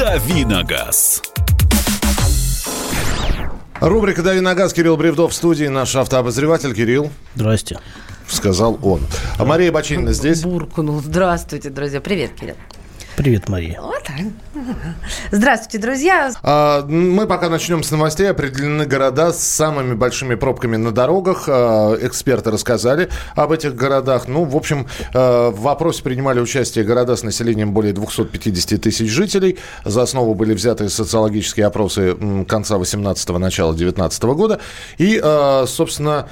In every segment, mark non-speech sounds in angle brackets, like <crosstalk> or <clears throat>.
Давиногаз. Рубрика «Дави на газ». Кирилл Бревдов в студии. Наш автообозреватель Кирилл. Здрасте. Сказал он. А Мария Бочинина здесь. Буркнул. Здравствуйте, друзья. Привет, Кирилл. Привет, Мария. Вот так. Здравствуйте, друзья. А, мы пока начнем с новостей. Определены города с самыми большими пробками на дорогах. А, эксперты рассказали об этих городах. Ну, в общем, а, в вопросе принимали участие города с населением более 250 тысяч жителей. За основу были взяты социологические опросы конца 18-го, начала 19 года. И, а, собственно...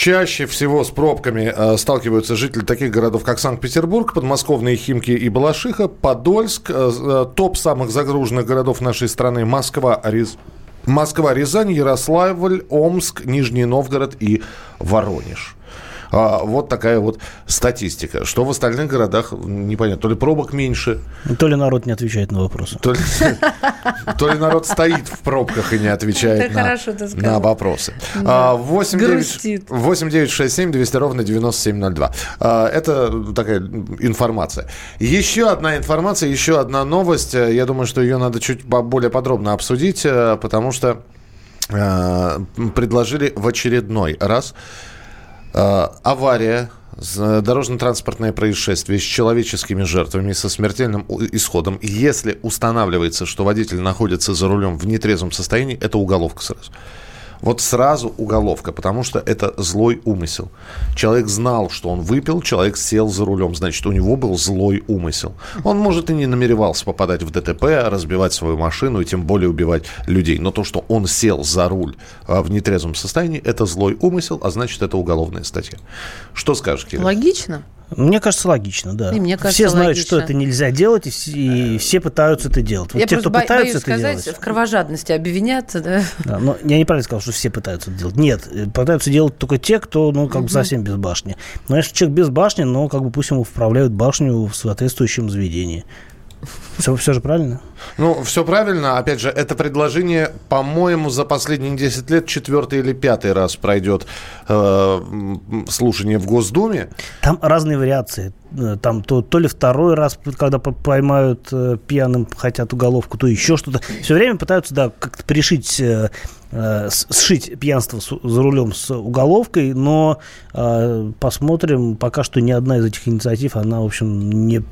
Чаще всего с пробками э, сталкиваются жители таких городов, как Санкт-Петербург, подмосковные Химки и Балашиха, Подольск. Э, э, топ самых загруженных городов нашей страны Москва, Рез... Москва, Рязань, Ярославль, Омск, Нижний Новгород и Воронеж. А, вот такая вот статистика. Что в остальных городах, непонятно, то ли пробок меньше. То ли народ не отвечает на вопросы. То ли, то ли народ стоит в пробках и не отвечает на, на вопросы. Да. 8 9 6 7 200 ровно 9702. А, это такая информация. Еще одна информация, еще одна новость. Я думаю, что ее надо чуть более подробно обсудить, э, потому что э, предложили в очередной раз Э, авария, дорожно-транспортное происшествие с человеческими жертвами, со смертельным исходом. Если устанавливается, что водитель находится за рулем в нетрезвом состоянии, это уголовка сразу вот сразу уголовка, потому что это злой умысел. Человек знал, что он выпил, человек сел за рулем, значит, у него был злой умысел. Он, может, и не намеревался попадать в ДТП, разбивать свою машину и тем более убивать людей. Но то, что он сел за руль а, в нетрезвом состоянии, это злой умысел, а значит, это уголовная статья. Что скажешь, Кирилл? Логично. Мне кажется, логично, да. И мне кажется, все знают, логично. что это нельзя делать, и, все, и все пытаются это делать. Вот я те, кто бо- пытаются это сказать, делать... в кровожадности обвиняться, да? да но я неправильно сказал, что все пытаются это делать. Нет, э, пытаются делать только те, кто, ну, как бы совсем без башни. Но если человек без башни, ну, как бы пусть ему вправляют башню в соответствующем заведении. Все, все же правильно? Ну, все правильно. Опять же, это предложение, по-моему, за последние 10 лет четвертый или пятый раз пройдет э, слушание в Госдуме. Там разные вариации. Э, там то, то ли второй раз, когда поймают э, пьяным, хотят уголовку, то еще что-то. Все время пытаются, да, как-то пришить э, э сшить пьянство за рулем с уголовкой, но э, посмотрим, пока что ни одна из этих инициатив, она, в общем, не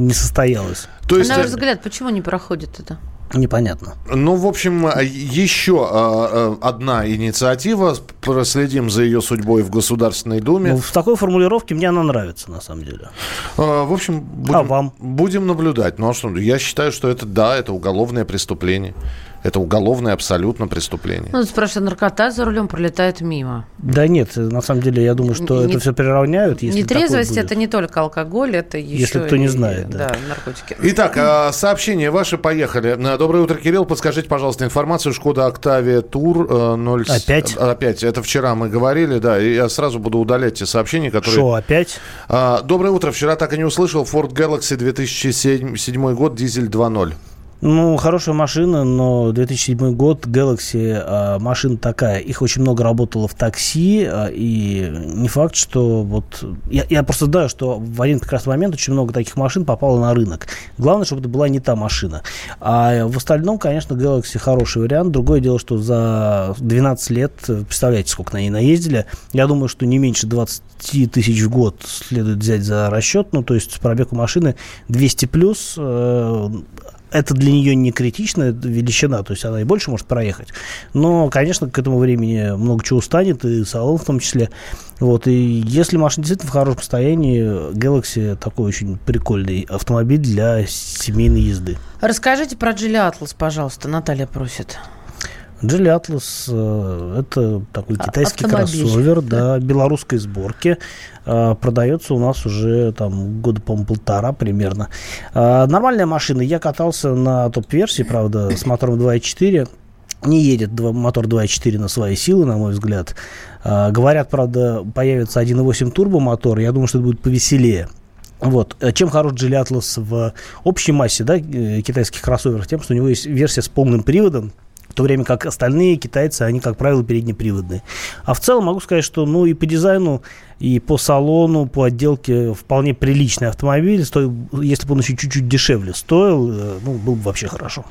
не состоялось. То есть... На ваш взгляд, почему не проходит это? Непонятно. Ну, в общем, еще а, а, одна инициатива. Проследим за ее судьбой в Государственной Думе. Ну, в такой формулировке мне она нравится, на самом деле. А, в общем, будем, а вам? будем наблюдать. Ну, а что, я считаю, что это, да, это уголовное преступление. Это уголовное абсолютно преступление. Ну, спрашиваю, наркота за рулем пролетает мимо. Да нет, на самом деле, я думаю, что не, это все приравняют. Если Нетрезвость – это не только алкоголь, это еще Если кто не знает, да. да наркотики. Итак, а, сообщения ваши поехали. Доброе утро, Кирилл. Подскажите, пожалуйста, информацию. Шкода Октавия Тур 0... Э, опять? Опять. Это вчера мы говорили, да. И я сразу буду удалять те сообщения, которые... Что, опять? А, доброе утро. Вчера так и не услышал. Ford Galaxy 2007 год, дизель 2.0. Ну, хорошая машина, но 2007 год, Galaxy, а, машина такая. Их очень много работало в такси, а, и не факт, что вот... Я, я просто знаю, что в один прекрасный момент очень много таких машин попало на рынок. Главное, чтобы это была не та машина. А в остальном, конечно, Galaxy хороший вариант. Другое дело, что за 12 лет, представляете, сколько на ней наездили, я думаю, что не меньше 20 тысяч в год следует взять за расчет. Ну, то есть пробег у машины 200 плюс, э, это для нее не критичная величина, то есть она и больше может проехать. Но, конечно, к этому времени много чего устанет, и салон в том числе. Вот, и если машина действительно в хорошем состоянии, Galaxy такой очень прикольный автомобиль для семейной езды. Расскажите про Geely Atlas, пожалуйста, Наталья просит. Geely Atlas э, это такой а, китайский Автомобиль. кроссовер, да, белорусской сборки. Э, продается у нас уже там года, по-моему, полтора примерно. Э, нормальная машина. Я катался на топ-версии, правда, с мотором 2.4. Не едет мотор 2.4 на свои силы, на мой взгляд. Говорят, правда, появится 1.8 турбомотор. Я думаю, что это будет повеселее. Вот. Чем хорош Geely Atlas в общей массе да, китайских кроссоверов? Тем, что у него есть версия с полным приводом, в то время как остальные китайцы, они, как правило, переднеприводные. А в целом могу сказать, что ну и по дизайну, и по салону, по отделке вполне приличный автомобиль. Стоил, если бы он еще чуть-чуть дешевле стоил, э, ну, был бы вообще хорошо.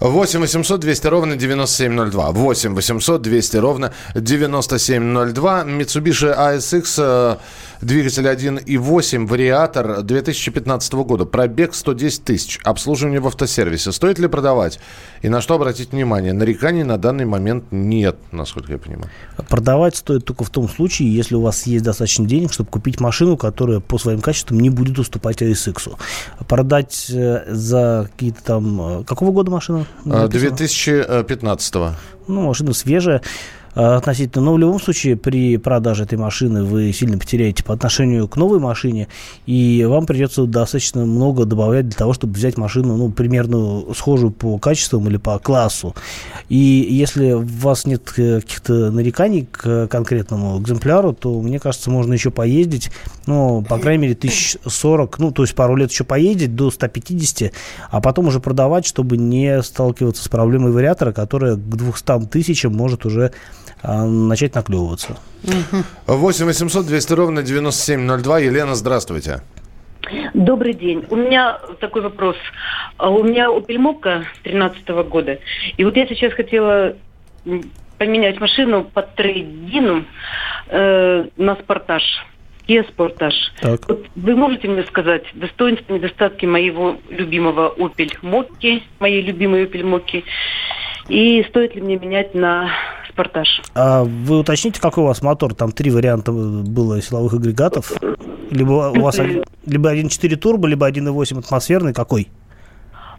8 800 200 ровно 9702. 8 800 200 ровно 9702. Mitsubishi ASX Двигатель 1.8, вариатор 2015 года. Пробег 110 тысяч. Обслуживание в автосервисе. Стоит ли продавать? И на что обратить внимание? Нареканий на данный момент нет, насколько я понимаю. Продавать стоит только в том случае, если у вас есть достаточно денег, чтобы купить машину, которая по своим качествам не будет уступать ASX. Продать э, за какие-то там... Э, какого года машина? 2015. Ну, машина свежая. Э, относительно. Но в любом случае при продаже этой машины вы сильно потеряете по отношению к новой машине, и вам придется достаточно много добавлять для того, чтобы взять машину, ну, примерно схожую по качествам или по классу. И если у вас нет э, каких-то нареканий к конкретному экземпляру, то, мне кажется, можно еще поездить, ну, по крайней мере, 1040, ну, то есть пару лет еще поездить до 150, а потом уже продавать, чтобы не сталкиваться с проблемой вариатора, которая к 200 тысячам может уже начать наклевываться. 8 800 200 ровно 9702. Елена, здравствуйте. Добрый день. У меня такой вопрос. А, у меня Opel Mokka 13 года. И вот я сейчас хотела поменять машину под трейдину э, на спортаж. Kia Sportage. Так. Вот вы можете мне сказать достоинства, недостатки моего любимого Opel Mokka, моей любимой Opel Mokka, и стоит ли мне менять на Спартаж. А вы уточните, какой у вас мотор? Там три варианта было силовых агрегатов. Либо у вас <laughs> либо 1.4 турбо, либо 1.8 атмосферный. Какой?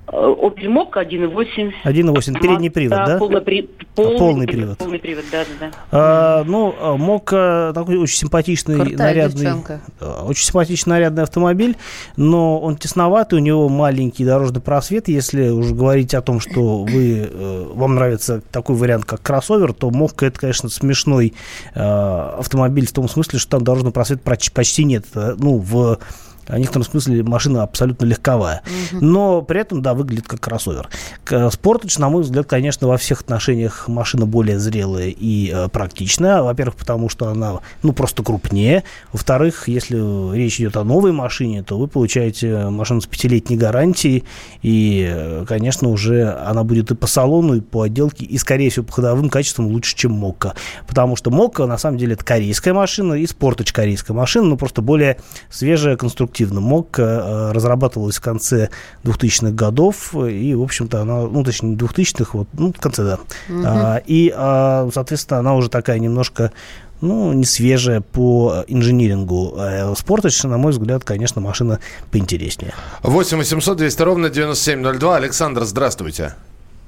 Opel Mokka 1.8. 1.8, передний привод, да? Полный, при... полный, полный привод. Полный привод, да, да, да. А, ну, Mokka такой очень симпатичный, Крутая нарядный, девчонка. очень симпатичный нарядный автомобиль, но он тесноватый, у него маленький дорожный просвет. Если уже говорить о том, что вы, э, вам нравится такой вариант, как кроссовер, то Mokka это, конечно, смешной э, автомобиль в том смысле, что там дорожный просвет почти нет. Ну, в в некотором смысле машина абсолютно легковая. Угу. Но при этом, да, выглядит как кроссовер. Спортыч, на мой взгляд, конечно, во всех отношениях машина более зрелая и э, практичная. Во-первых, потому что она, ну, просто крупнее. Во-вторых, если речь идет о новой машине, то вы получаете машину с пятилетней гарантией. И, э, конечно, уже она будет и по салону, и по отделке, и, скорее всего, по ходовым качествам лучше, чем Мокка. Потому что Мокка, на самом деле, это корейская машина, и Спортыч корейская машина, но просто более свежая конструкция конструктивно. МОК э, разрабатывалась в конце 2000-х годов, и, в общем-то, она, ну, точнее, 2000-х, вот, ну, в конце, да. Угу. А, и, а, соответственно, она уже такая немножко ну, не свежая по инжинирингу. А Спортач, на мой взгляд, конечно, машина поинтереснее. 8 800 200 ровно 9702. Александр, здравствуйте.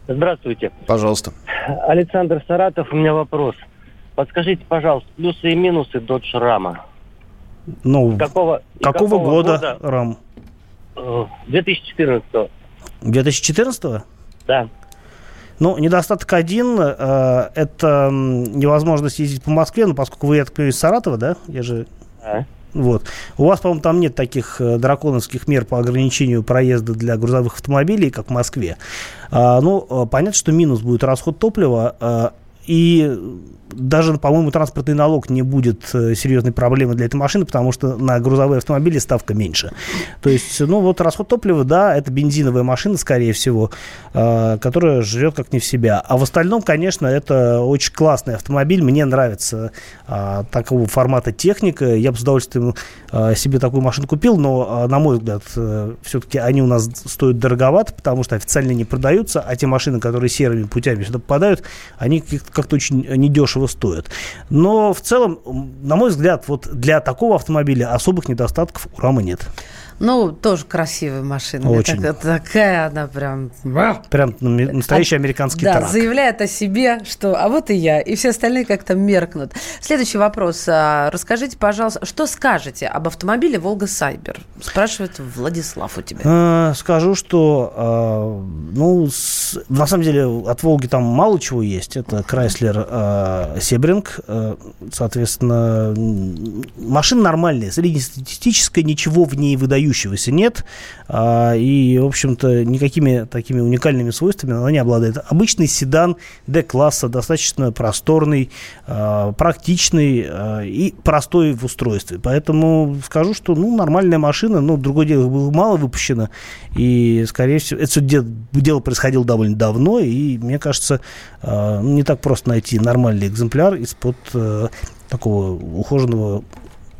Здравствуйте. Пожалуйста. Александр Саратов, у меня вопрос. Подскажите, пожалуйста, плюсы и минусы Dodge Ram. Ну, какого, какого, какого года, года RAM? 2014. 2014? Да. Ну, недостаток один э, – это невозможность ездить по Москве, ну, поскольку вы, я так понимаю, из Саратова, да? Я же... Да. Вот. У вас, по-моему, там нет таких э, драконовских мер по ограничению проезда для грузовых автомобилей, как в Москве. А, ну, э, понятно, что минус будет расход топлива. А, и даже, по-моему, транспортный налог не будет э, серьезной проблемой для этой машины, потому что на грузовые автомобили ставка меньше. То есть, ну вот расход топлива, да, это бензиновая машина, скорее всего, э, которая живет как не в себя. А в остальном, конечно, это очень классный автомобиль. Мне нравится э, такого формата техника. Я бы с удовольствием себе такую машину купил, но, на мой взгляд, все-таки они у нас стоят дороговато, потому что официально не продаются, а те машины, которые серыми путями сюда попадают, они как-то очень недешево стоят. Но в целом, на мой взгляд, вот для такого автомобиля особых недостатков у рамы нет. Ну, тоже красивая машина. Очень. Так, такая она прям... Прям настоящий американский да, трак. заявляет о себе, что а вот и я, и все остальные как-то меркнут. Следующий вопрос. А, расскажите, пожалуйста, что скажете об автомобиле «Волга Сайбер»? Спрашивает Владислав у тебя. А, скажу, что, а, ну, на самом деле от «Волги» там мало чего есть. Это а, Себринг. А, соответственно, машина нормальная, среднестатистическая, ничего в ней выдает выдающегося нет. А, и, в общем-то, никакими такими уникальными свойствами она не обладает. Обычный седан D-класса, достаточно просторный, а, практичный а, и простой в устройстве. Поэтому скажу, что ну, нормальная машина, но другое дело, было мало выпущено. И, скорее всего, это дело, дело происходило довольно давно. И, мне кажется, не так просто найти нормальный экземпляр из-под такого ухоженного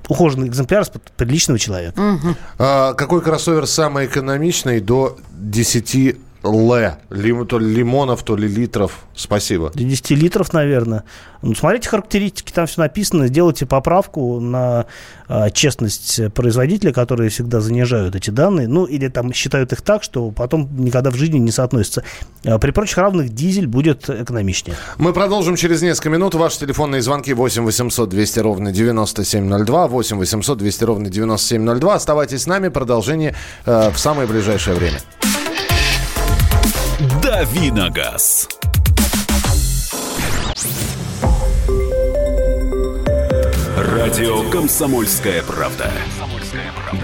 ухоженный экземпляр с приличного человека. Угу. А, какой кроссовер самый экономичный до 10 Л. Лим, то ли лимонов, то ли литров. Спасибо. До 10 литров, наверное. Ну, смотрите характеристики, там все написано. Сделайте поправку на а, честность производителя, которые всегда занижают эти данные. Ну, или там считают их так, что потом никогда в жизни не соотносятся. А, при прочих равных дизель будет экономичнее. Мы продолжим через несколько минут. Ваши телефонные звонки 8 800 200 ровно 9702. 8 800 200 ровно 9702. Оставайтесь с нами. Продолжение э, в самое ближайшее время. Давиногаз. Радио Комсомольская правда".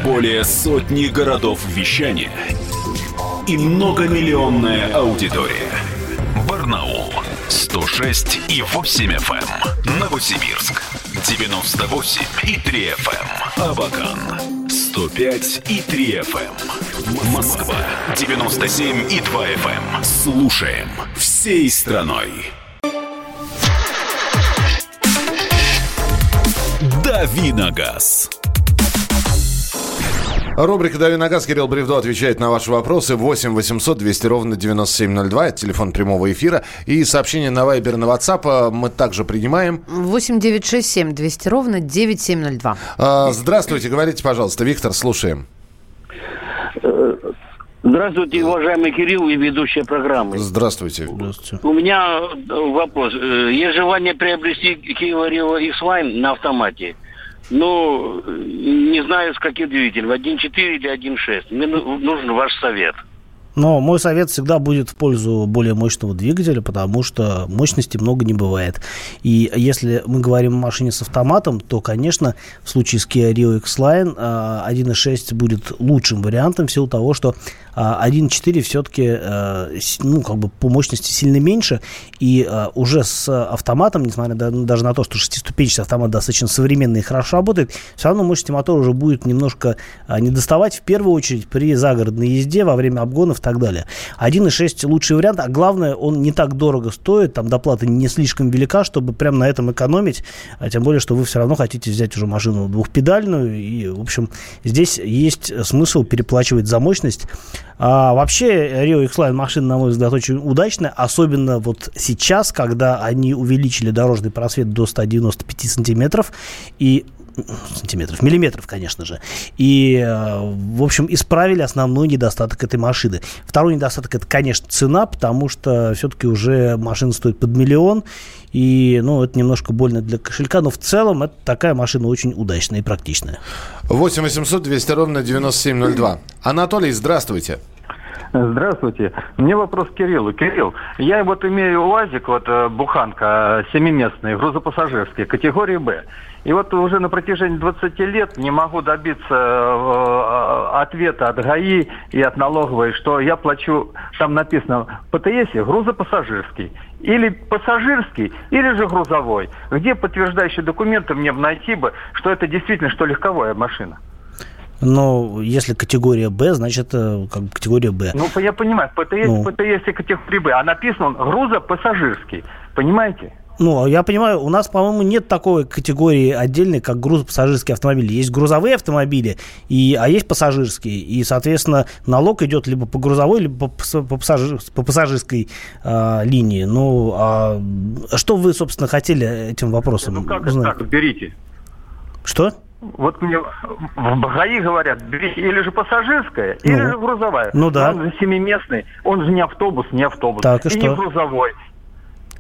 Более сотни городов вещания и многомиллионная аудитория. Барнаул 106 и 8 FM. Эм. Новосибирск 98 и 3 FM. Эм. Абакан 105 и 3 FM. Эм. Москва 97 и 2 FM. Слушаем всей страной. Давиногаз. Рубрика «Дави на газ». Кирилл Бревдо отвечает на ваши вопросы. 8 800 200 ровно 9702. Это телефон прямого эфира. И сообщение на Вайбер, на WhatsApp а, мы также принимаем. 8 9 6 7 200 ровно 9702. А, здравствуйте. Говорите, пожалуйста. Виктор, слушаем. Здравствуйте, уважаемый Кирилл и ведущая программы. Здравствуйте. Здравствуйте. У меня вопрос. Э, есть желание приобрести Kia Rio X-Line на автомате. Ну, не знаю, с каким двигателем, 1.4 или 1.6. Мне нужен ваш совет. Но мой совет всегда будет в пользу более мощного двигателя, потому что мощности много не бывает. И если мы говорим о машине с автоматом, то, конечно, в случае с Kia Rio X-Line 1.6 будет лучшим вариантом в силу того, что 1.4 а, все-таки, э, ну, как бы по мощности сильно меньше, и э, уже с автоматом, несмотря даже на то, что шестиступенчатый автомат достаточно современный и хорошо работает, все равно мощности мотора уже будет немножко а, не доставать, в первую очередь при загородной езде, во время обгонов так далее. 1.6 лучший вариант, а главное, он не так дорого стоит, там доплата не слишком велика, чтобы прям на этом экономить, а тем более, что вы все равно хотите взять уже машину двухпедальную, и, в общем, здесь есть смысл переплачивать за мощность, а, вообще, Rio X-Line машина, на мой взгляд, очень удачная, особенно вот сейчас, когда они увеличили дорожный просвет до 195 сантиметров, и сантиметров, миллиметров, конечно же. И, э, в общем, исправили основной недостаток этой машины. Второй недостаток это, конечно, цена, потому что все-таки уже машина стоит под миллион, и, ну, это немножко больно для кошелька, но в целом это такая машина очень удачная и практичная. 8 800 200 ровно 9702. Анатолий, здравствуйте. Здравствуйте. Мне вопрос к Кириллу. Кирилл, я вот имею УАЗик, вот э, буханка семиместный, грузопассажирский, категории «Б». И вот уже на протяжении 20 лет не могу добиться э, ответа от ГАИ и от налоговой, что я плачу, там написано, в ПТС грузопассажирский. Или пассажирский, или же грузовой. Где подтверждающие документы мне найти бы, что это действительно, что легковая машина? Но если категория Б, значит это как категория Б. Ну, я понимаю, ПТС, ну. ПТС и категория Б, а написано он грузопассажирский. Понимаете? Ну, я понимаю, у нас, по-моему, нет такой категории отдельной, как грузопассажирские автомобили. Есть грузовые автомобили, и, а есть пассажирские. И, соответственно, налог идет либо по грузовой, либо по, по, пассажир, по пассажирской э, линии. Ну, а что вы, собственно, хотели этим вопросом ну, как узнать? так, берите. Что? Вот мне в ГАИ говорят, или же пассажирская, ну, или же грузовая. Ну да. Он же семиместный, он же не автобус, не автобус. Так, и, и что? не грузовой.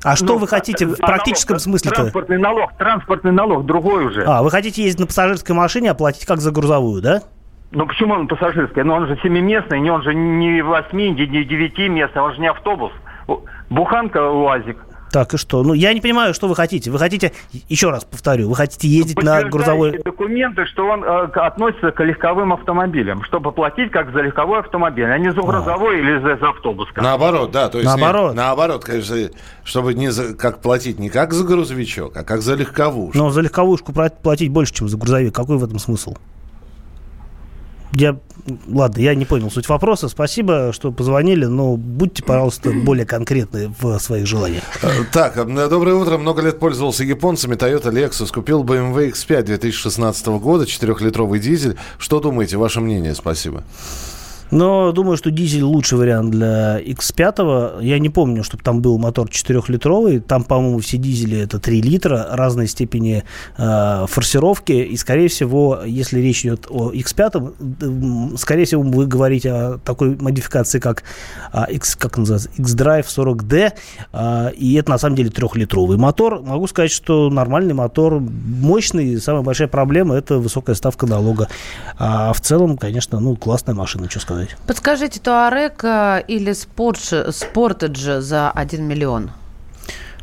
А что ну, вы хотите в а практическом налог, смысле-то? Транспортный налог, транспортный налог другой уже. А, вы хотите ездить на пассажирской машине, оплатить как за грузовую, да? Ну почему он пассажирский? Ну он же семиместный, он же не восьми, не девятиместный, он же не автобус. Буханка УАЗик. Так, и что? Ну, я не понимаю, что вы хотите. Вы хотите, еще раз повторю, вы хотите ездить на грузовой... документы, что он э, относится к легковым автомобилям, чтобы платить как за легковой автомобиль, а не за а. грузовой а. или за, за автобус. Наоборот, да. То есть наоборот. Не, наоборот, конечно, чтобы не за, как платить не как за грузовичок, а как за легковушку. Но за легковушку платить больше, чем за грузовик. Какой в этом смысл? Я, ладно, я не понял суть вопроса. Спасибо, что позвонили, но будьте, пожалуйста, более конкретны в своих желаниях. Э, так, э, доброе утро. Много лет пользовался японцами. Toyota Lexus. Купил BMW X5 2016 года, 4-литровый дизель. Что думаете? Ваше мнение? Спасибо. Но думаю, что дизель лучший вариант для X5. Я не помню, чтобы там был мотор 4-литровый. Там, по-моему, все дизели это 3 литра, разной степени э, форсировки. И, скорее всего, если речь идет о X5, скорее всего, вы говорите о такой модификации, как э, X, как называется, X-Drive 40D. Э, и это, на самом деле, трехлитровый мотор. Могу сказать, что нормальный мотор, мощный. Самая большая проблема – это высокая ставка налога. А в целом, конечно, ну, классная машина, что сказать. Подскажите, Туарек или Спортедж за 1 миллион?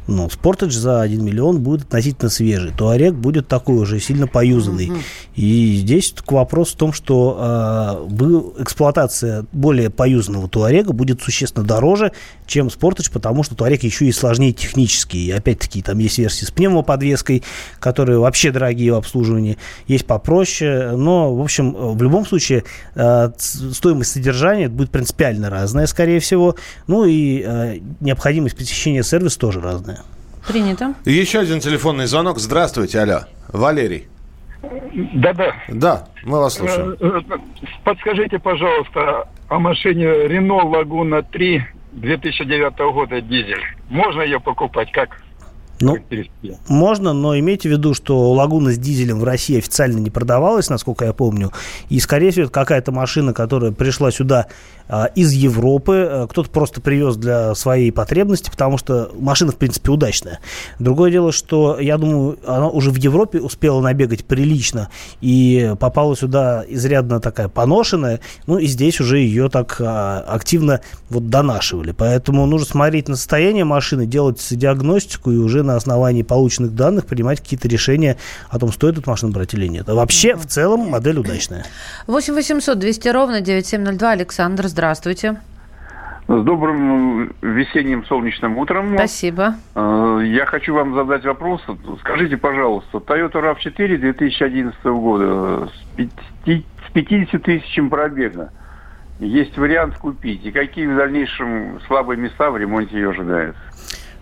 Ну, Спортедж за 1 миллион будет относительно свежий. Туарек будет такой уже, сильно поюзанный. Угу. И здесь к вопросу в том, что э, эксплуатация более поюзанного Туарега будет существенно дороже, чем Спортедж, потому что Туарек еще и сложнее технически. И опять-таки там есть версии с пневмоподвеской, которые вообще дорогие в обслуживании. Есть попроще. Но, в общем, в любом случае э, стоимость содержания будет принципиально разная, скорее всего. Ну и э, необходимость посещения сервиса тоже разная. Принято. Еще один телефонный звонок. Здравствуйте, алло. Валерий. Да-да. Да, мы вас слушаем. Э, э, подскажите, пожалуйста, о машине Renault Laguna 3 2009 года дизель. Можно ее покупать как? Ну, можно, но имейте в виду, что лагуна с дизелем в России официально не продавалась, насколько я помню. И, скорее всего, это какая-то машина, которая пришла сюда а, из Европы. А, кто-то просто привез для своей потребности, потому что машина, в принципе, удачная. Другое дело, что, я думаю, она уже в Европе успела набегать прилично и попала сюда изрядно такая поношенная. Ну, и здесь уже ее так а, активно вот донашивали. Поэтому нужно смотреть на состояние машины, делать диагностику и уже на основании полученных данных принимать какие-то решения о том, стоит эту машину брать или нет. А вообще, в целом, модель удачная. 8 800 200 ровно 9702. Александр, здравствуйте. С добрым весенним солнечным утром. Спасибо. Э, я хочу вам задать вопрос. Скажите, пожалуйста, Toyota RAV4 2011 года с 50 тысячами пробега. Есть вариант купить? И какие в дальнейшем слабые места в ремонте ее ожидаются?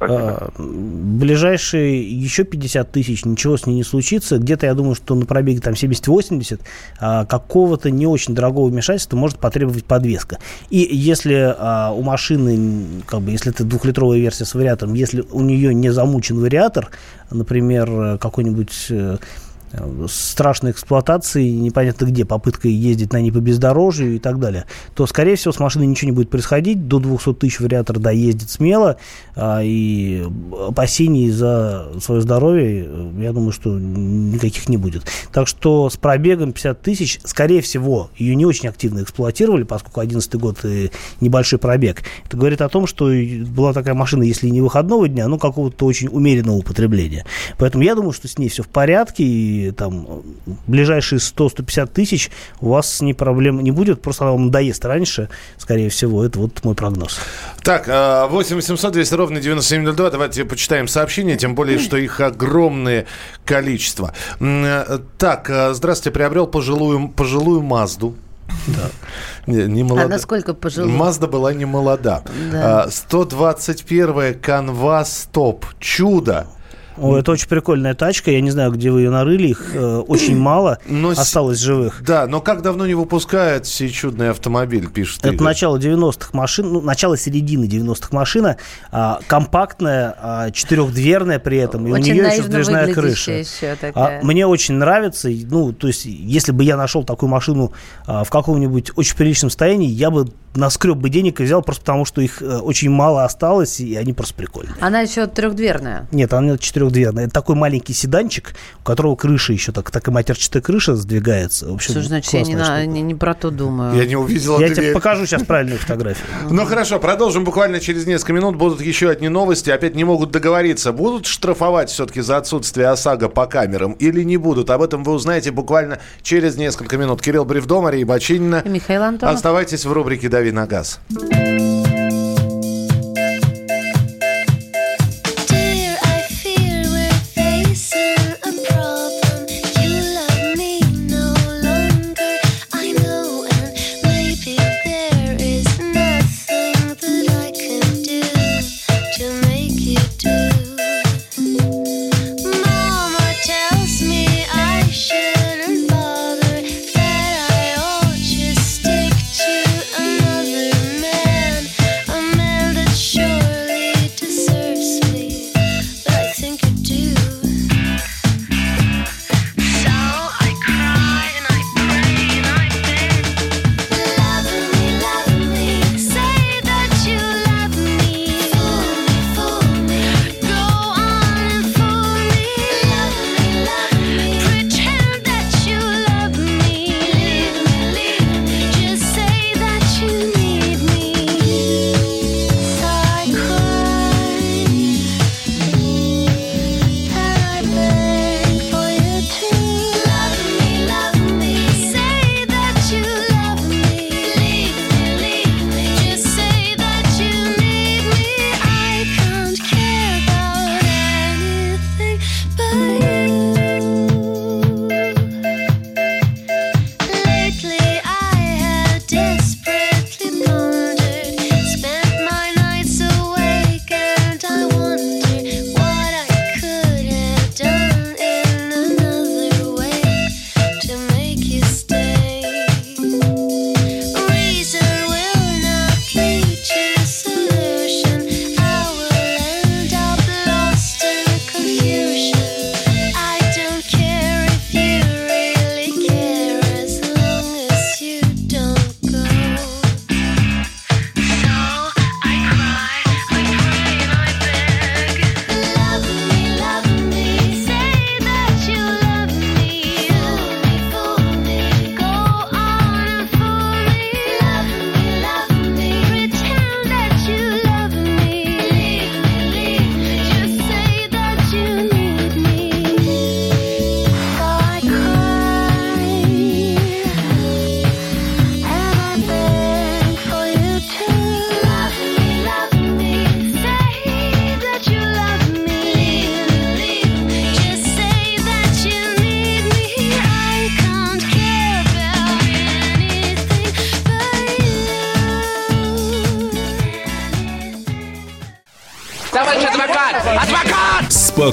А, ближайшие еще 50 тысяч, ничего с ней не случится. Где-то, я думаю, что на пробеге там 70-80 а, какого-то не очень дорогого вмешательства может потребовать подвеска. И если а, у машины, как бы, если это двухлитровая версия с вариатором, если у нее не замучен вариатор, например, какой-нибудь э, страшной эксплуатации, непонятно где, попыткой ездить на ней по бездорожью и так далее, то, скорее всего, с машиной ничего не будет происходить. До 200 тысяч вариатор доездит смело, а, и опасений за свое здоровье, я думаю, что никаких не будет. Так что с пробегом 50 тысяч, скорее всего, ее не очень активно эксплуатировали, поскольку 11 год и небольшой пробег. Это говорит о том, что была такая машина, если не выходного дня, но какого-то очень умеренного употребления. Поэтому я думаю, что с ней все в порядке, и там ближайшие 100-150 тысяч у вас не проблем не будет, просто она вам надоест раньше, скорее всего. Это вот мой прогноз. Так, 8 800 200 ровно 9702. Давайте почитаем сообщения, тем более, что их огромное количество. Э, так, э, здравствуйте, приобрел пожилую, пожилую Мазду. Да. Не, не молода. А насколько пожилая? Мазда была не молода. Да. 121-я Canvas Top. Чудо. О, это очень прикольная тачка. Я не знаю, где вы ее нарыли. Их э, очень мало <clears throat> но осталось живых. Да, но как давно не выпускают все чудный автомобиль, пишет Это Игорь. начало 90-х машин, ну, начало середины 90-х машина. А, компактная, а, четырехдверная при этом. И очень у нее еще сдвижная крыша. Еще а, мне очень нравится. Ну, то есть, если бы я нашел такую машину а, в каком-нибудь очень приличном состоянии, я бы наскреб бы денег и взял просто потому, что их э, очень мало осталось, и они просто прикольные. Она еще трехдверная? Нет, она четырехдверная. Это такой маленький седанчик, у которого крыша еще так, так и матерчатая крыша сдвигается. В общем, Что значит, я не, на, не, не про то думаю. Я не увидел Я тебе покажу сейчас правильную фотографию. <laughs> Ну хорошо, продолжим буквально через несколько минут. Будут еще одни новости. Опять не могут договориться. Будут штрафовать все-таки за отсутствие ОСАГО по камерам или не будут? Об этом вы узнаете буквально через несколько минут. Кирилл Бревдо, Мария Бочинина. Михаил Антонов. Оставайтесь в рубрике «Дави на газ».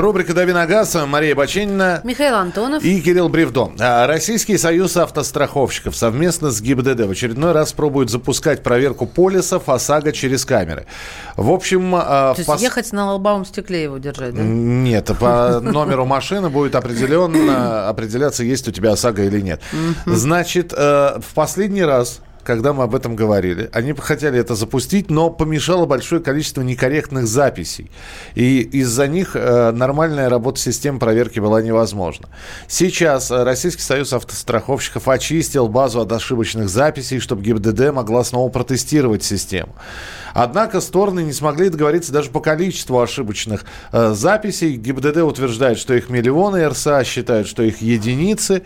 Рубрика «Дави на газ». Мария Баченина. Михаил Антонов. И Кирилл Бревдо. А, Российский союз автостраховщиков совместно с ГИБДД в очередной раз пробует запускать проверку полисов ОСАГО через камеры. В общем... А, То есть пос... ехать на лобовом стекле его держать, да? Нет, по <laughs> номеру машины будет определенно определяться, есть у тебя ОСАГО или нет. Значит, э, в последний раз когда мы об этом говорили. Они хотели это запустить, но помешало большое количество некорректных записей. И из-за них э, нормальная работа системы проверки была невозможна. Сейчас э, Российский союз автостраховщиков очистил базу от ошибочных записей, чтобы ГИБДД могла снова протестировать систему. Однако стороны не смогли договориться даже по количеству ошибочных э, записей. ГИБДД утверждает, что их миллионы, РСА считают, что их единицы.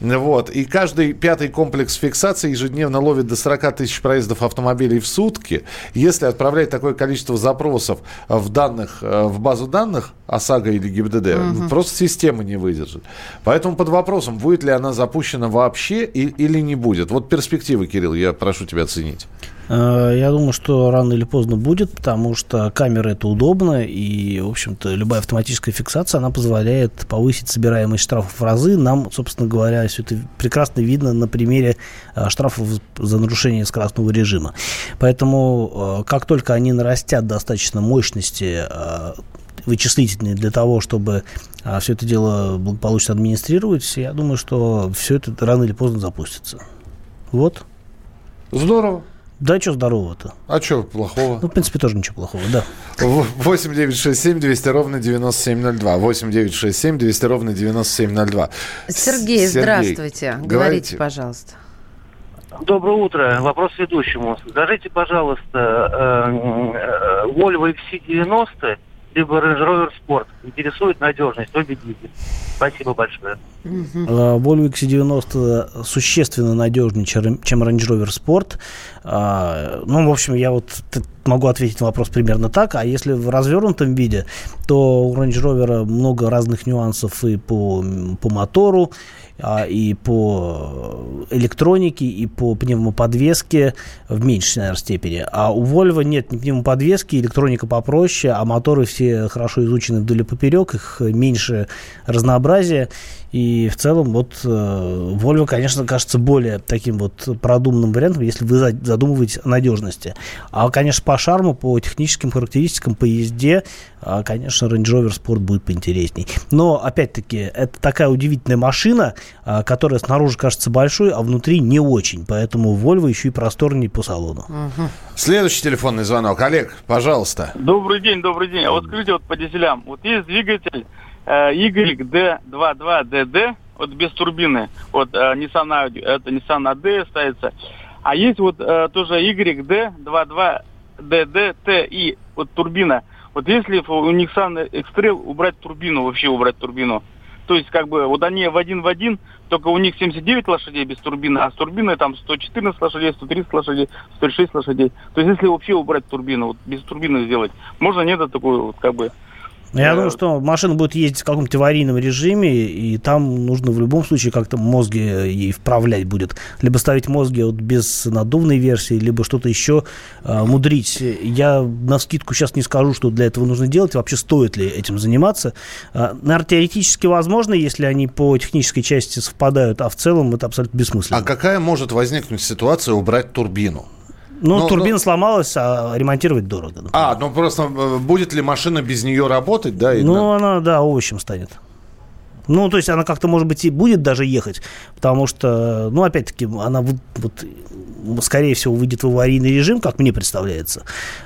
Вот. И каждый пятый комплекс фиксации ежедневно ловит до 40 тысяч проездов автомобилей в сутки. Если отправлять такое количество запросов в данных, э, в базу данных ОСАГО или ГИБДД, угу. просто система не выдержит. Поэтому под вопросом, будет ли она запущена вообще и, или не будет. Вот перспективы, Кирилл, я прошу тебя оценить. Э, я думаю, что рано или поздно будет, потому что камера это удобно, и, в общем-то, любая автоматическая фиксация, она позволяет повысить собираемость штрафов в разы. Нам, собственно говоря, все это прекрасно видно на примере э, штрафов за нарушение скоростного режима. Поэтому, э, как только они нарастят достаточно мощности вычислительные для того, чтобы все это дело благополучно администрировать, я думаю, что все это рано или поздно запустится. Вот. Здорово. Да, что здорового-то? А что плохого? Ну, в принципе, тоже ничего плохого, да. 8 9 6 7 200 ровно 9702. 8 9 6 7 200 ровно 9702. Сергей, Сергей здравствуйте. Говорите, Говорите, пожалуйста. Доброе утро. Вопрос ведущему. Скажите, пожалуйста, э, э, Volvo XC90 либо Range Rover Sport. Интересует надежность, обе двигателя. Спасибо большое. Volvo XC90 существенно надежнее, чем Range Rover Sport. А, ну, в общем, я вот могу ответить на вопрос примерно так. А если в развернутом виде, то у Range Rover много разных нюансов и по, по мотору, а, и по электронике, и по пневмоподвеске в меньшей, наверное, степени. А у Volvo нет ни пневмоподвески, электроника попроще, а моторы все хорошо изучены вдоль и поперек, их меньше разнообразия. И в целом вот э, Volvo, конечно, кажется более таким вот продуманным вариантом, если вы задумываетесь о надежности. А, конечно, по шарму, по техническим характеристикам, по езде, а, конечно, Range Rover Sport будет поинтересней. Но, опять-таки, это такая удивительная машина, а, которая снаружи кажется большой, а внутри не очень. Поэтому Volvo еще и просторнее по салону. Угу. Следующий телефонный звонок. Олег, пожалуйста. Добрый день, добрый день. А вот скажите, вот по дизелям. Вот есть двигатель Э, YD22DD, вот без турбины, вот э, Nissan Audi, это Nissan AD ставится. А есть вот э, тоже YD22DDTI, вот турбина. Вот если у Nissan X-Trail убрать турбину, вообще убрать турбину, то есть как бы вот они в один в один, только у них 79 лошадей без турбины, а с турбиной там 114 лошадей, 130 лошадей, 106 лошадей. То есть если вообще убрать турбину, вот без турбины сделать, можно нет такой вот как бы я думаю, что машина будет ездить в каком-то аварийном режиме, и там нужно в любом случае как-то мозги ей вправлять будет. Либо ставить мозги вот без надувной версии, либо что-то еще э, мудрить. Я на скидку сейчас не скажу, что для этого нужно делать, вообще стоит ли этим заниматься. Э, наверное, теоретически возможно, если они по технической части совпадают, а в целом это абсолютно бессмысленно. А какая может возникнуть ситуация убрать турбину? Ну, но, турбина но... сломалась, а ремонтировать дорого. Например. А, ну просто э, будет ли машина без нее работать, да? И ну, на... она, да, овощем станет. Ну, то есть она как-то, может быть, и будет даже ехать, потому что, ну, опять-таки, она вот, скорее всего, выйдет в аварийный режим, как мне представляется.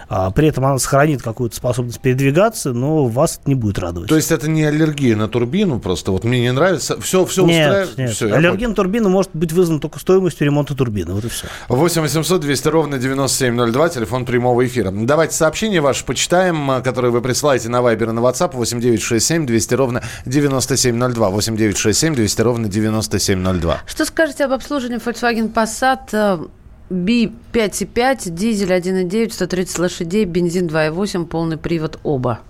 А при этом она сохранит какую-то способность передвигаться, но вас это не будет радовать. То есть это не аллергия на турбину просто? Вот мне не нравится. Все, все нет, устраивает? Нет. Все, Аллергия на турбину может быть вызван только стоимостью ремонта турбины. Вот и все. 8 800 200 ровно 9702, телефон прямого эфира. Давайте сообщения ваши почитаем, которые вы присылаете на Viber и на WhatsApp 8967 200 ровно 9702. 8967 200 ровно 9702. Что скажете об обслуживании Volkswagen Passat Би 5,5, дизель 1,9, 130 лошадей, бензин 2,8, полный привод оба.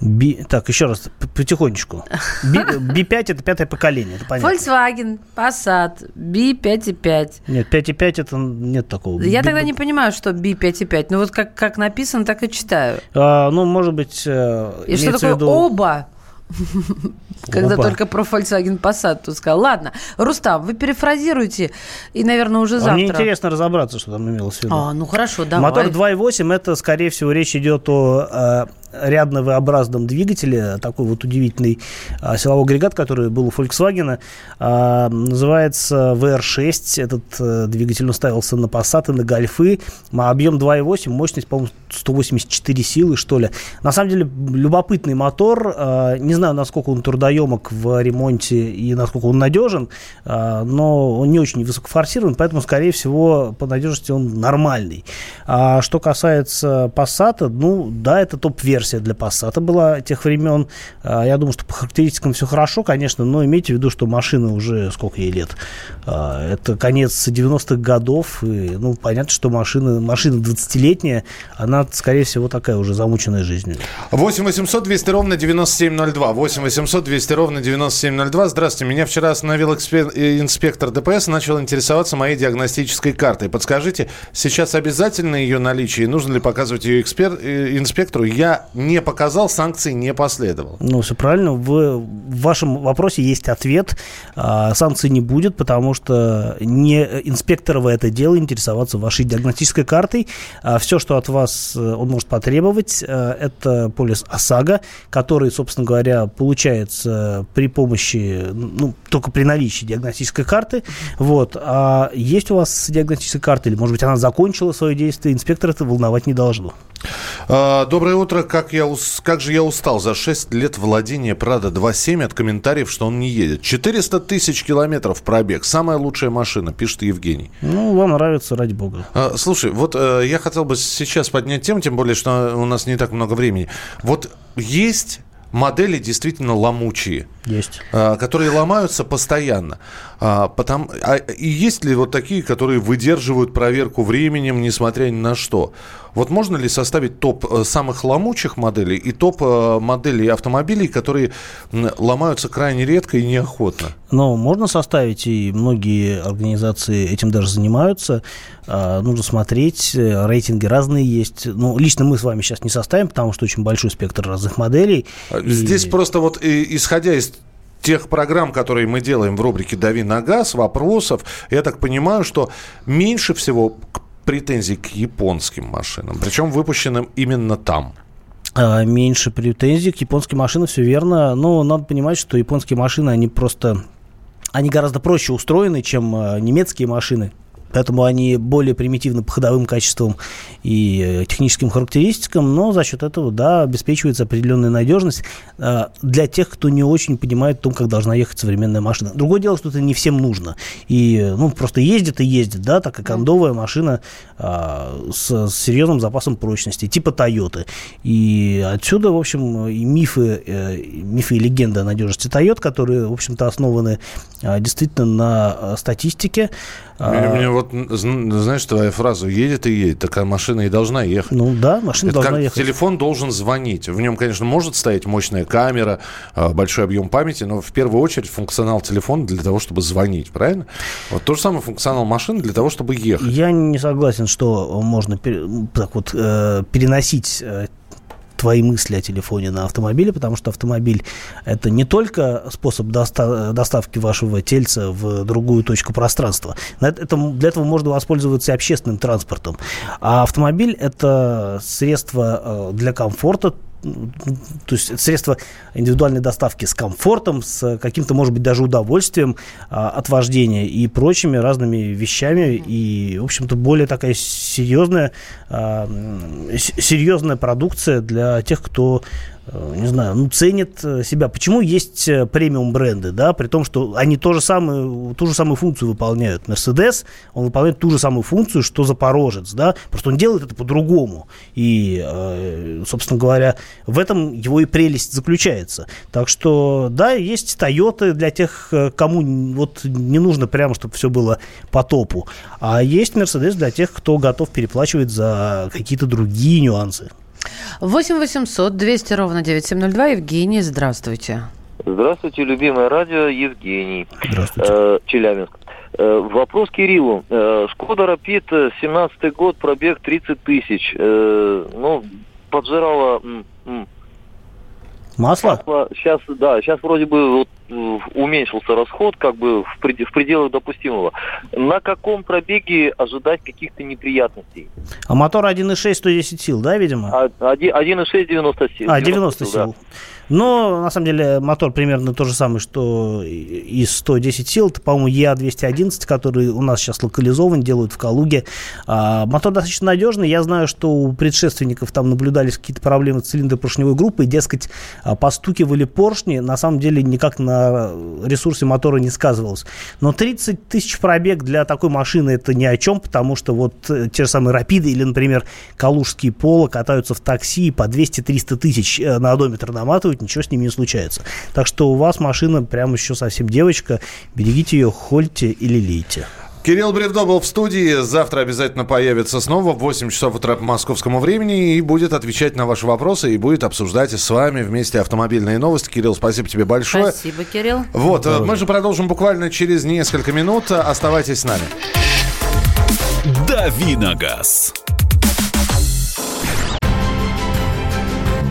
Би, так, еще раз, потихонечку. Би, <laughs> 5 это пятое поколение, это понятно. Volkswagen, Passat, Би 5,5. Нет, 5,5 это нет такого. Я Би, тогда не понимаю, что Би 5,5. Ну вот как, как написано, так и читаю. А, ну, может быть, э, И что такое виду... оба? Когда только про Volkswagen Passat тут сказал. Ладно, Рустам, вы перефразируете, и, наверное, уже завтра. А мне интересно разобраться, что там имелось в виду. А, ну хорошо, давай. Мотор 2.8, это, скорее всего, речь идет о э, рядно V-образном двигателе, такой вот удивительный а, силовой агрегат, который был у Volkswagen, а, называется VR6. Этот а, двигатель уставился на Passat и на Гольфы. Объем 2.8, мощность, по-моему, 184 силы, что ли. На самом деле, любопытный мотор. А, не знаю, насколько он трудоемок в ремонте и насколько он надежен, а, но он не очень высокофорсирован, поэтому, скорее всего, по надежности он нормальный. А что касается Passat, ну, да, это топ-версия версия для Passat была тех времен. А, я думаю, что по характеристикам все хорошо, конечно, но имейте в виду, что машина уже сколько ей лет. А, это конец 90-х годов. И, ну, понятно, что машина, машина 20-летняя, она, скорее всего, такая уже замученная жизнью. 8 800 200 ровно 9702. 8 800 200 ровно 9702. Здравствуйте. Меня вчера остановил э, инспектор ДПС, начал интересоваться моей диагностической картой. Подскажите, сейчас обязательно ее наличие? Нужно ли показывать ее экспер... Э? Я не показал, санкции не последовало. Ну, все правильно. В, в вашем вопросе есть ответ. А, санкций не будет, потому что не инспектор в это дело интересоваться вашей диагностической картой. А все, что от вас э, он может потребовать, это полис ОСАГО, который, собственно говоря, получается при помощи, ну, только при наличии диагностической карты. Вот. А есть у вас диагностическая карта, или, может быть, она закончила свое действие, инспектор это волновать не должно. А, доброе утро. Как, я, как же я устал за 6 лет владения Прада 2.7 от комментариев, что он не едет. 400 тысяч километров пробег. Самая лучшая машина, пишет Евгений. Ну, вам нравится, ради бога. А, слушай, вот э, я хотел бы сейчас поднять тему, тем более, что у нас не так много времени. Вот есть модели действительно ломучие. Есть. А, которые ломаются постоянно. А, потому, а, и есть ли вот такие, которые выдерживают проверку временем, несмотря ни на что? Вот можно ли составить топ э, самых ломучих моделей и топ э, моделей автомобилей, которые ломаются крайне редко и неохотно? Ну, можно составить, и многие организации этим даже занимаются. А, нужно смотреть, э, рейтинги разные есть. Ну, лично мы с вами сейчас не составим, потому что очень большой спектр разных моделей. Здесь и... просто вот исходя из тех программ, которые мы делаем в рубрике «Дави на газ», вопросов, я так понимаю, что меньше всего претензий к японским машинам, причем выпущенным именно там. А, меньше претензий к японским машинам, все верно. Но надо понимать, что японские машины, они просто... Они гораздо проще устроены, чем а, немецкие машины. Поэтому они более примитивны по ходовым качествам и э, техническим характеристикам, но за счет этого, да, обеспечивается определенная надежность э, для тех, кто не очень понимает о том, как должна ехать современная машина. Другое дело, что это не всем нужно. И, ну, просто ездит и ездит, да, так как кондовая машина э, с, с серьезным запасом прочности, типа Toyota. И отсюда, в общем, и мифы, мифы и легенды о надежности Toyota, которые, в общем-то, основаны действительно на статистике, мне, мне вот, знаешь, твоя фраза «едет и едет», такая машина и должна ехать. Ну да, машина Это должна ехать. Телефон должен звонить. В нем, конечно, может стоять мощная камера, а, большой объем памяти, но в первую очередь функционал телефона для того, чтобы звонить, правильно? Вот то же самое функционал машины для того, чтобы ехать. Я не согласен, что можно так вот э, переносить э, твои мысли о телефоне на автомобиле, потому что автомобиль это не только способ доста- доставки вашего тельца в другую точку пространства. Это, для этого можно воспользоваться и общественным транспортом. А автомобиль это средство э, для комфорта, то есть средство индивидуальной доставки с комфортом, с каким-то, может быть, даже удовольствием а, от вождения и прочими разными вещами. И, в общем-то, более такая серьезная, а, серьезная продукция для тех, кто не знаю, ну, ценят э, себя. Почему есть э, премиум бренды, да, при том, что они то же самое, ту же самую функцию выполняют. Мерседес, он выполняет ту же самую функцию, что Запорожец, да, просто он делает это по-другому. И, собственно говоря, в этом его и прелесть заключается. Так что, да, есть Toyota для тех, кому вот не нужно прямо, чтобы все было по топу. А есть Мерседес для тех, кто готов переплачивать за какие-то другие нюансы. 8 800 200 ровно 9702. Евгений, здравствуйте. Здравствуйте, любимое радио, Евгений. Здравствуйте. Э, Челябинск. Э, вопрос Кириллу. Э, Шкода Рапид, 17 год, пробег 30 тысяч. Э, ну, поджирала... Масло? Масло? Сейчас, да, сейчас вроде бы вот уменьшился расход как бы в, пред, в пределах допустимого. На каком пробеге ожидать каких-то неприятностей? А мотор 1.6 110 сил, да, видимо? 1.6 90 сил. А, 90 сил. Да. Но, на самом деле, мотор примерно то же самое, что и 110 сил. Это, по-моему, ЕА-211, который у нас сейчас локализован, делают в Калуге. А, мотор достаточно надежный. Я знаю, что у предшественников там наблюдались какие-то проблемы с цилиндропоршневой группой. Дескать, а, постукивали поршни. На самом деле, никак на ресурсе мотора не сказывалось. Но 30 тысяч пробег для такой машины это ни о чем, потому что вот э, те же самые Рапиды или, например, Калужские Поло катаются в такси по 200-300 тысяч э, на одометр наматывают, ничего с ними не случается. Так что у вас машина прямо еще совсем девочка, берегите ее, хольте или лейте. Кирилл Бревдо был в студии. Завтра обязательно появится снова в 8 часов утра по московскому времени и будет отвечать на ваши вопросы и будет обсуждать с вами вместе автомобильные новости. Кирилл, спасибо тебе большое. Спасибо, Кирилл. Вот, Здорово. Э, мы же продолжим буквально через несколько минут. Оставайтесь с нами. Давиногаз.